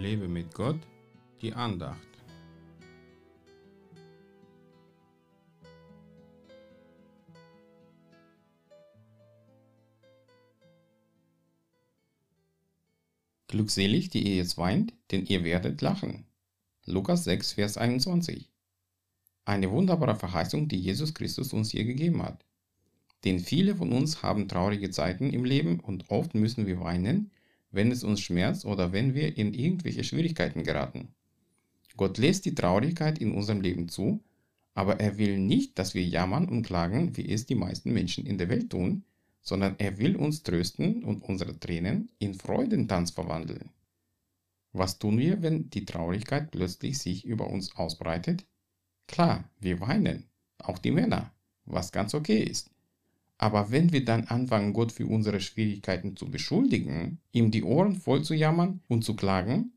Lebe mit Gott, die Andacht. Glückselig, die ihr jetzt weint, denn ihr werdet lachen. Lukas 6, Vers 21. Eine wunderbare Verheißung, die Jesus Christus uns hier gegeben hat. Denn viele von uns haben traurige Zeiten im Leben und oft müssen wir weinen, wenn es uns schmerzt oder wenn wir in irgendwelche Schwierigkeiten geraten. Gott lässt die Traurigkeit in unserem Leben zu, aber er will nicht, dass wir jammern und klagen, wie es die meisten Menschen in der Welt tun, sondern er will uns trösten und unsere Tränen in Freudentanz verwandeln. Was tun wir, wenn die Traurigkeit plötzlich sich über uns ausbreitet? Klar, wir weinen, auch die Männer, was ganz okay ist. Aber wenn wir dann anfangen, Gott für unsere Schwierigkeiten zu beschuldigen, ihm die Ohren voll zu jammern und zu klagen,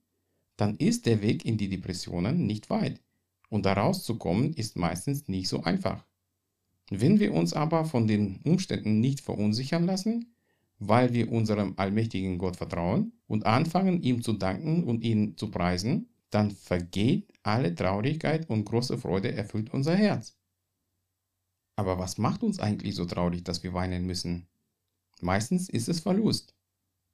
dann ist der Weg in die Depressionen nicht weit. Und da rauszukommen ist meistens nicht so einfach. Wenn wir uns aber von den Umständen nicht verunsichern lassen, weil wir unserem allmächtigen Gott vertrauen und anfangen, ihm zu danken und ihn zu preisen, dann vergeht alle Traurigkeit und große Freude erfüllt unser Herz. Aber was macht uns eigentlich so traurig, dass wir weinen müssen? Meistens ist es Verlust.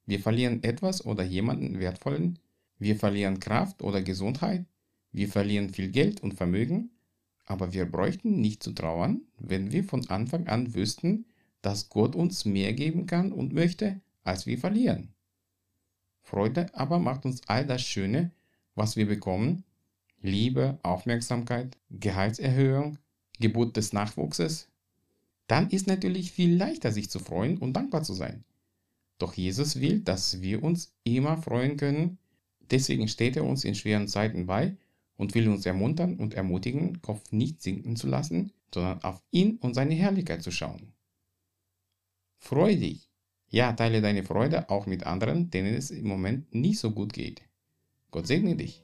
Wir verlieren etwas oder jemanden Wertvollen, wir verlieren Kraft oder Gesundheit, wir verlieren viel Geld und Vermögen, aber wir bräuchten nicht zu trauern, wenn wir von Anfang an wüssten, dass Gott uns mehr geben kann und möchte, als wir verlieren. Freude aber macht uns all das Schöne, was wir bekommen, Liebe, Aufmerksamkeit, Gehaltserhöhung, Geburt des Nachwuchses, dann ist natürlich viel leichter sich zu freuen und dankbar zu sein. Doch Jesus will, dass wir uns immer freuen können, deswegen steht er uns in schweren Zeiten bei und will uns ermuntern und ermutigen, Kopf nicht sinken zu lassen, sondern auf ihn und seine Herrlichkeit zu schauen. Freu dich. Ja, teile deine Freude auch mit anderen, denen es im Moment nicht so gut geht. Gott segne dich.